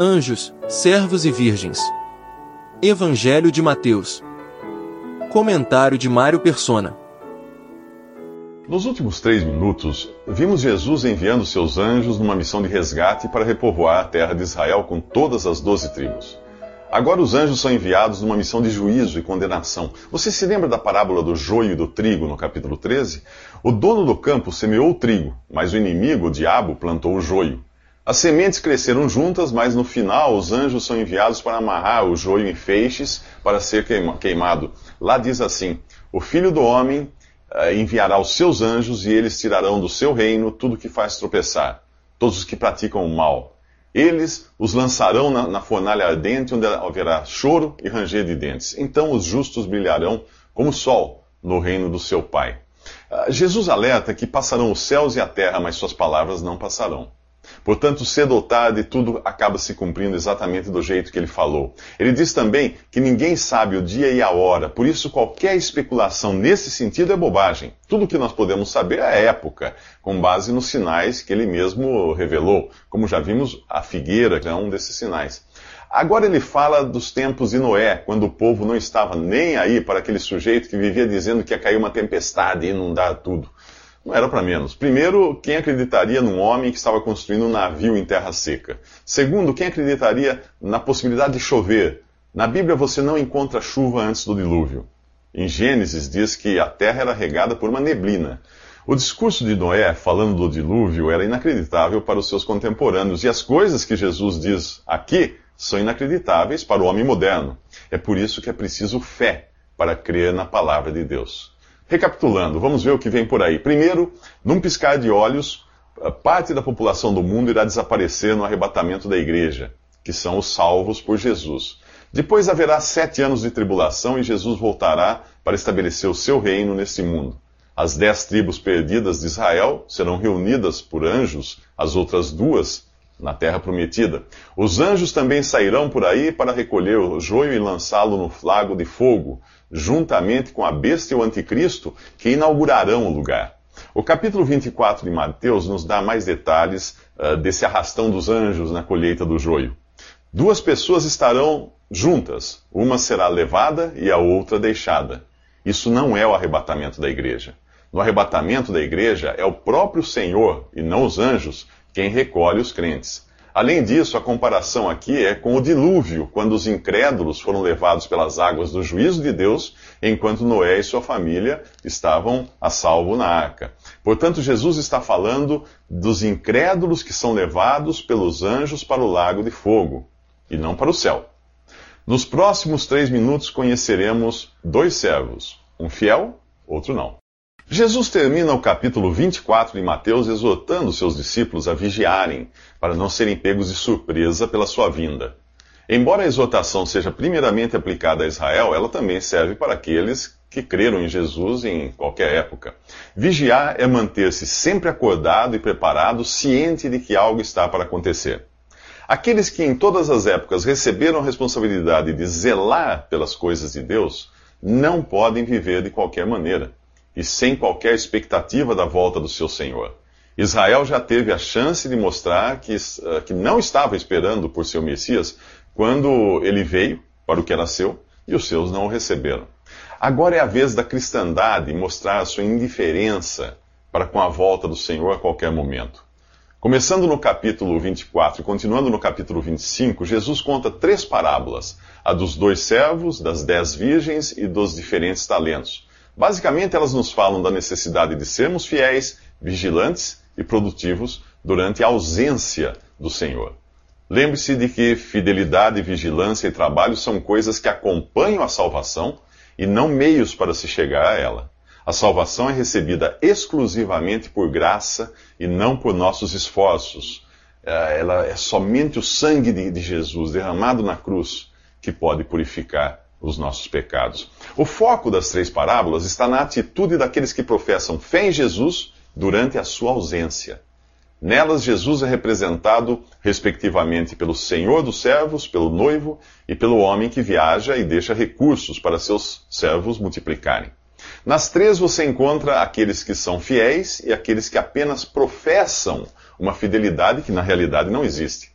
Anjos, servos e virgens. Evangelho de Mateus. Comentário de Mário Persona. Nos últimos três minutos, vimos Jesus enviando seus anjos numa missão de resgate para repovoar a terra de Israel com todas as doze tribos. Agora os anjos são enviados numa missão de juízo e condenação. Você se lembra da parábola do joio e do trigo no capítulo 13? O dono do campo semeou o trigo, mas o inimigo, o diabo, plantou o joio. As sementes cresceram juntas, mas no final os anjos são enviados para amarrar o joio em feixes para ser queimado. Lá diz assim: O filho do homem eh, enviará os seus anjos e eles tirarão do seu reino tudo que faz tropeçar, todos os que praticam o mal. Eles os lançarão na, na fornalha ardente, onde haverá choro e ranger de dentes. Então os justos brilharão como o sol no reino do seu Pai. Uh, Jesus alerta que passarão os céus e a terra, mas suas palavras não passarão. Portanto, cedo ou tarde, tudo acaba se cumprindo exatamente do jeito que ele falou. Ele diz também que ninguém sabe o dia e a hora, por isso qualquer especulação nesse sentido é bobagem. Tudo que nós podemos saber é a época, com base nos sinais que ele mesmo revelou. Como já vimos, a figueira é um desses sinais. Agora ele fala dos tempos de Noé, quando o povo não estava nem aí para aquele sujeito que vivia dizendo que ia cair uma tempestade e inundar tudo. Não era para menos. Primeiro, quem acreditaria num homem que estava construindo um navio em terra seca? Segundo, quem acreditaria na possibilidade de chover? Na Bíblia você não encontra chuva antes do dilúvio. Em Gênesis diz que a terra era regada por uma neblina. O discurso de Noé falando do dilúvio era inacreditável para os seus contemporâneos, e as coisas que Jesus diz aqui são inacreditáveis para o homem moderno. É por isso que é preciso fé para crer na palavra de Deus. Recapitulando, vamos ver o que vem por aí. Primeiro, num piscar de olhos, parte da população do mundo irá desaparecer no arrebatamento da igreja, que são os salvos por Jesus. Depois haverá sete anos de tribulação e Jesus voltará para estabelecer o seu reino nesse mundo. As dez tribos perdidas de Israel serão reunidas por anjos, as outras duas na terra prometida. Os anjos também sairão por aí para recolher o joio e lançá-lo no flago de fogo, juntamente com a besta e o anticristo, que inaugurarão o lugar. O capítulo 24 de Mateus nos dá mais detalhes uh, desse arrastão dos anjos na colheita do joio. Duas pessoas estarão juntas, uma será levada e a outra deixada. Isso não é o arrebatamento da igreja. No arrebatamento da igreja é o próprio Senhor, e não os anjos, quem recolhe os crentes. Além disso, a comparação aqui é com o dilúvio, quando os incrédulos foram levados pelas águas do juízo de Deus, enquanto Noé e sua família estavam a salvo na arca. Portanto, Jesus está falando dos incrédulos que são levados pelos anjos para o lago de fogo, e não para o céu. Nos próximos três minutos conheceremos dois servos, um fiel, outro não. Jesus termina o capítulo 24 de Mateus exortando seus discípulos a vigiarem, para não serem pegos de surpresa pela sua vinda. Embora a exortação seja primeiramente aplicada a Israel, ela também serve para aqueles que creram em Jesus em qualquer época. Vigiar é manter-se sempre acordado e preparado, ciente de que algo está para acontecer. Aqueles que em todas as épocas receberam a responsabilidade de zelar pelas coisas de Deus, não podem viver de qualquer maneira e sem qualquer expectativa da volta do seu Senhor. Israel já teve a chance de mostrar que, uh, que não estava esperando por seu Messias quando ele veio para o que era seu e os seus não o receberam. Agora é a vez da cristandade mostrar a sua indiferença para com a volta do Senhor a qualquer momento. Começando no capítulo 24 e continuando no capítulo 25, Jesus conta três parábolas: a dos dois servos, das dez virgens e dos diferentes talentos Basicamente, elas nos falam da necessidade de sermos fiéis, vigilantes e produtivos durante a ausência do Senhor. Lembre-se de que fidelidade, vigilância e trabalho são coisas que acompanham a salvação e não meios para se chegar a ela. A salvação é recebida exclusivamente por graça e não por nossos esforços. É, ela é somente o sangue de Jesus derramado na cruz que pode purificar os nossos pecados. O foco das três parábolas está na atitude daqueles que professam fé em Jesus durante a sua ausência. Nelas, Jesus é representado, respectivamente, pelo Senhor dos servos, pelo noivo e pelo homem que viaja e deixa recursos para seus servos multiplicarem. Nas três você encontra aqueles que são fiéis e aqueles que apenas professam uma fidelidade que na realidade não existe.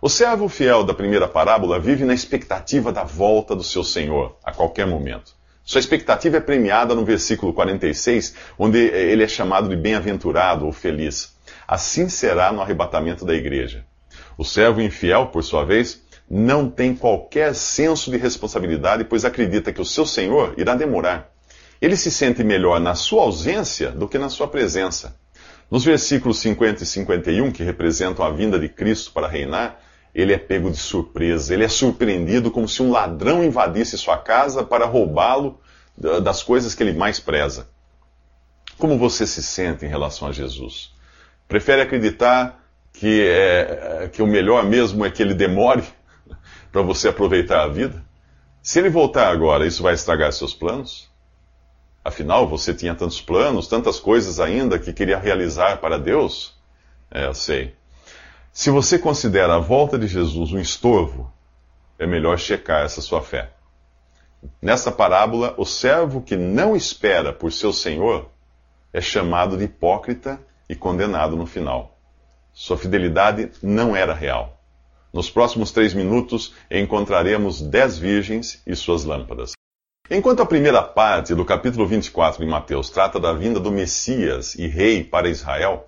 O servo fiel da primeira parábola vive na expectativa da volta do seu Senhor a qualquer momento. Sua expectativa é premiada no versículo 46, onde ele é chamado de bem-aventurado ou feliz. Assim será no arrebatamento da igreja. O servo infiel, por sua vez, não tem qualquer senso de responsabilidade, pois acredita que o seu Senhor irá demorar. Ele se sente melhor na sua ausência do que na sua presença. Nos versículos 50 e 51, que representam a vinda de Cristo para reinar, ele é pego de surpresa, ele é surpreendido como se um ladrão invadisse sua casa para roubá-lo das coisas que ele mais preza. Como você se sente em relação a Jesus? Prefere acreditar que, é, que o melhor mesmo é que ele demore para você aproveitar a vida? Se ele voltar agora, isso vai estragar seus planos? Afinal, você tinha tantos planos, tantas coisas ainda que queria realizar para Deus? É, eu sei. Se você considera a volta de Jesus um estorvo, é melhor checar essa sua fé. Nessa parábola, o servo que não espera por seu senhor é chamado de hipócrita e condenado no final. Sua fidelidade não era real. Nos próximos três minutos encontraremos dez virgens e suas lâmpadas. Enquanto a primeira parte do capítulo 24 de Mateus trata da vinda do Messias e rei para Israel,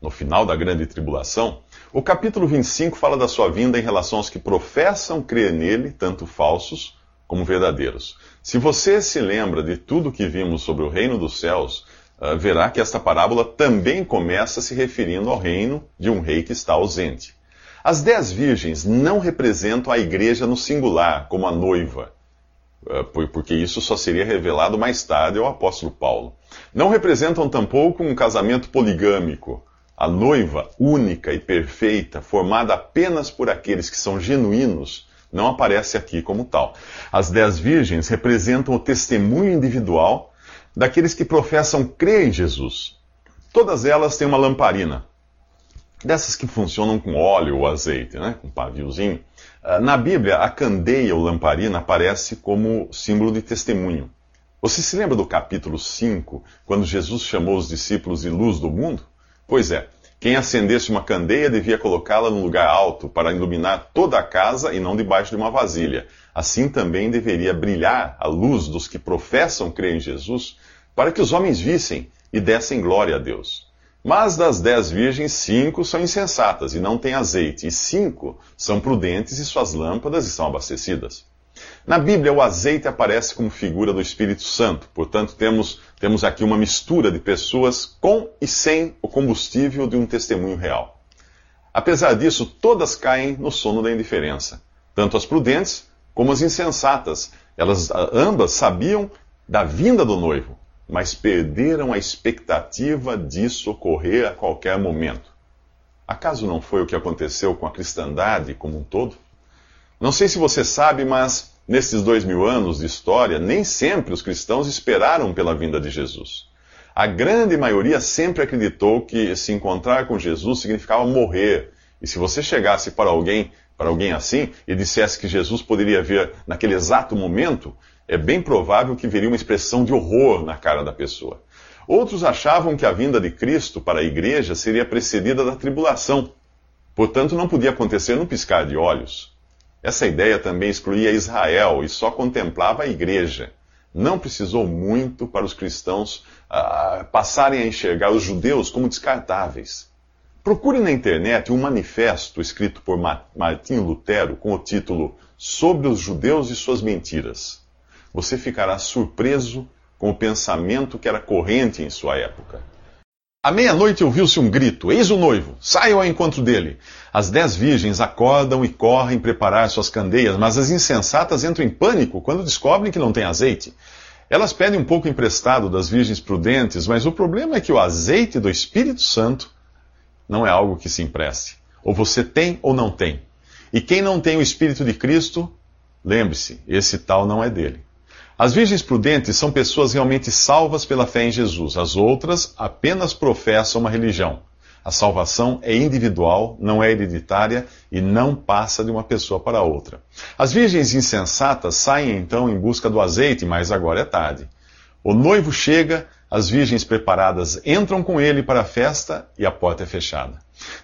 no final da grande tribulação, o capítulo 25 fala da sua vinda em relação aos que professam crer nele, tanto falsos como verdadeiros. Se você se lembra de tudo que vimos sobre o reino dos céus, uh, verá que esta parábola também começa se referindo ao reino de um rei que está ausente. As dez virgens não representam a igreja no singular, como a noiva, uh, porque isso só seria revelado mais tarde ao apóstolo Paulo. Não representam tampouco um casamento poligâmico, a noiva única e perfeita, formada apenas por aqueles que são genuínos não aparece aqui como tal. As dez virgens representam o testemunho individual daqueles que professam crer em Jesus. Todas elas têm uma lamparina, dessas que funcionam com óleo ou azeite, né? com paviozinho. Ah, na Bíblia, a candeia ou lamparina aparece como símbolo de testemunho. Você se lembra do capítulo 5, quando Jesus chamou os discípulos de luz do mundo? Pois é, quem acendesse uma candeia devia colocá-la num lugar alto para iluminar toda a casa e não debaixo de uma vasilha. Assim também deveria brilhar a luz dos que professam crer em Jesus, para que os homens vissem e dessem glória a Deus. Mas das dez virgens, cinco são insensatas e não têm azeite, e cinco são prudentes e suas lâmpadas estão abastecidas. Na Bíblia, o azeite aparece como figura do Espírito Santo, portanto, temos, temos aqui uma mistura de pessoas com e sem o combustível de um testemunho real. Apesar disso, todas caem no sono da indiferença, tanto as prudentes como as insensatas. Elas ambas sabiam da vinda do noivo, mas perderam a expectativa disso ocorrer a qualquer momento. Acaso não foi o que aconteceu com a cristandade como um todo? Não sei se você sabe, mas nesses dois mil anos de história, nem sempre os cristãos esperaram pela vinda de Jesus. A grande maioria sempre acreditou que se encontrar com Jesus significava morrer. E se você chegasse para alguém, para alguém assim, e dissesse que Jesus poderia vir naquele exato momento, é bem provável que viria uma expressão de horror na cara da pessoa. Outros achavam que a vinda de Cristo para a igreja seria precedida da tribulação. Portanto, não podia acontecer num piscar de olhos. Essa ideia também excluía Israel e só contemplava a igreja. Não precisou muito para os cristãos uh, passarem a enxergar os judeus como descartáveis. Procure na internet um manifesto escrito por Martinho Lutero com o título Sobre os Judeus e Suas Mentiras. Você ficará surpreso com o pensamento que era corrente em sua época. À meia-noite ouviu-se um grito: Eis o noivo, saiam ao encontro dele. As dez virgens acordam e correm preparar suas candeias, mas as insensatas entram em pânico quando descobrem que não tem azeite. Elas pedem um pouco emprestado das virgens prudentes, mas o problema é que o azeite do Espírito Santo não é algo que se empreste. Ou você tem ou não tem. E quem não tem o Espírito de Cristo, lembre-se, esse tal não é dele. As virgens prudentes são pessoas realmente salvas pela fé em Jesus. As outras apenas professam uma religião. A salvação é individual, não é hereditária e não passa de uma pessoa para outra. As virgens insensatas saem então em busca do azeite, mas agora é tarde. O noivo chega, as virgens preparadas entram com ele para a festa e a porta é fechada.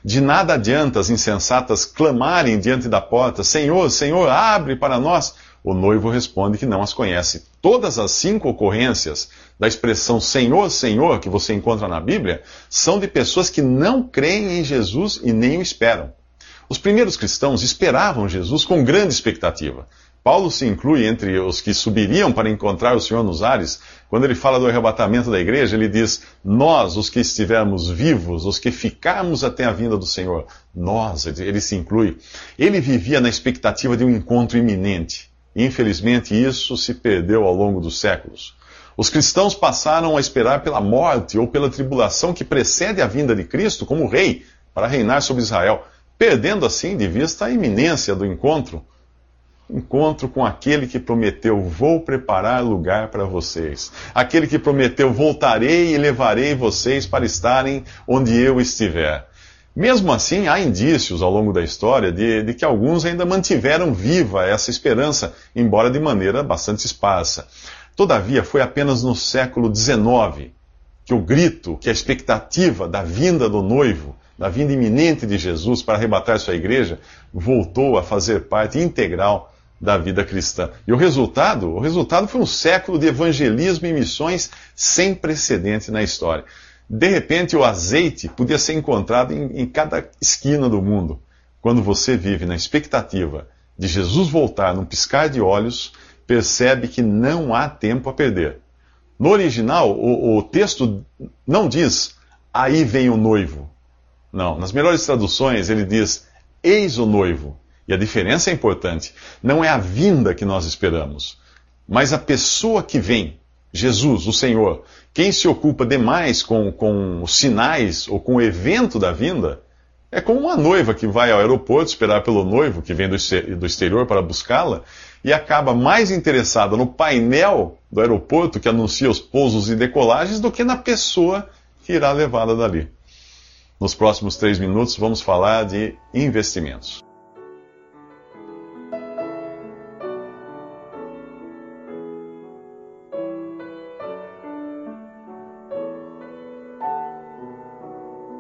De nada adianta as insensatas clamarem diante da porta: Senhor, Senhor, abre para nós. O noivo responde que não as conhece. Todas as cinco ocorrências da expressão Senhor, Senhor, que você encontra na Bíblia, são de pessoas que não creem em Jesus e nem o esperam. Os primeiros cristãos esperavam Jesus com grande expectativa. Paulo se inclui entre os que subiriam para encontrar o Senhor nos ares. Quando ele fala do arrebatamento da igreja, ele diz: Nós, os que estivermos vivos, os que ficarmos até a vinda do Senhor, nós, ele se inclui. Ele vivia na expectativa de um encontro iminente. Infelizmente, isso se perdeu ao longo dos séculos. Os cristãos passaram a esperar pela morte ou pela tribulação que precede a vinda de Cristo como rei para reinar sobre Israel, perdendo assim de vista a iminência do encontro encontro com aquele que prometeu: Vou preparar lugar para vocês. Aquele que prometeu: Voltarei e levarei vocês para estarem onde eu estiver. Mesmo assim, há indícios ao longo da história de, de, que alguns ainda mantiveram viva essa esperança, embora de maneira bastante esparsa. Todavia, foi apenas no século XIX que o grito, que a expectativa da vinda do noivo, da vinda iminente de Jesus para arrebatar sua igreja, voltou a fazer parte integral da vida cristã. E o resultado? O resultado foi um século de evangelismo e missões sem precedente na história. De repente, o azeite podia ser encontrado em, em cada esquina do mundo. Quando você vive na expectativa de Jesus voltar num piscar de olhos, percebe que não há tempo a perder. No original, o, o texto não diz aí vem o noivo. Não, nas melhores traduções ele diz eis o noivo. E a diferença é importante. Não é a vinda que nós esperamos, mas a pessoa que vem, Jesus, o Senhor. Quem se ocupa demais com, com os sinais ou com o evento da vinda é como uma noiva que vai ao aeroporto esperar pelo noivo que vem do, do exterior para buscá-la e acaba mais interessada no painel do aeroporto que anuncia os pousos e decolagens do que na pessoa que irá levá-la dali. Nos próximos três minutos vamos falar de investimentos.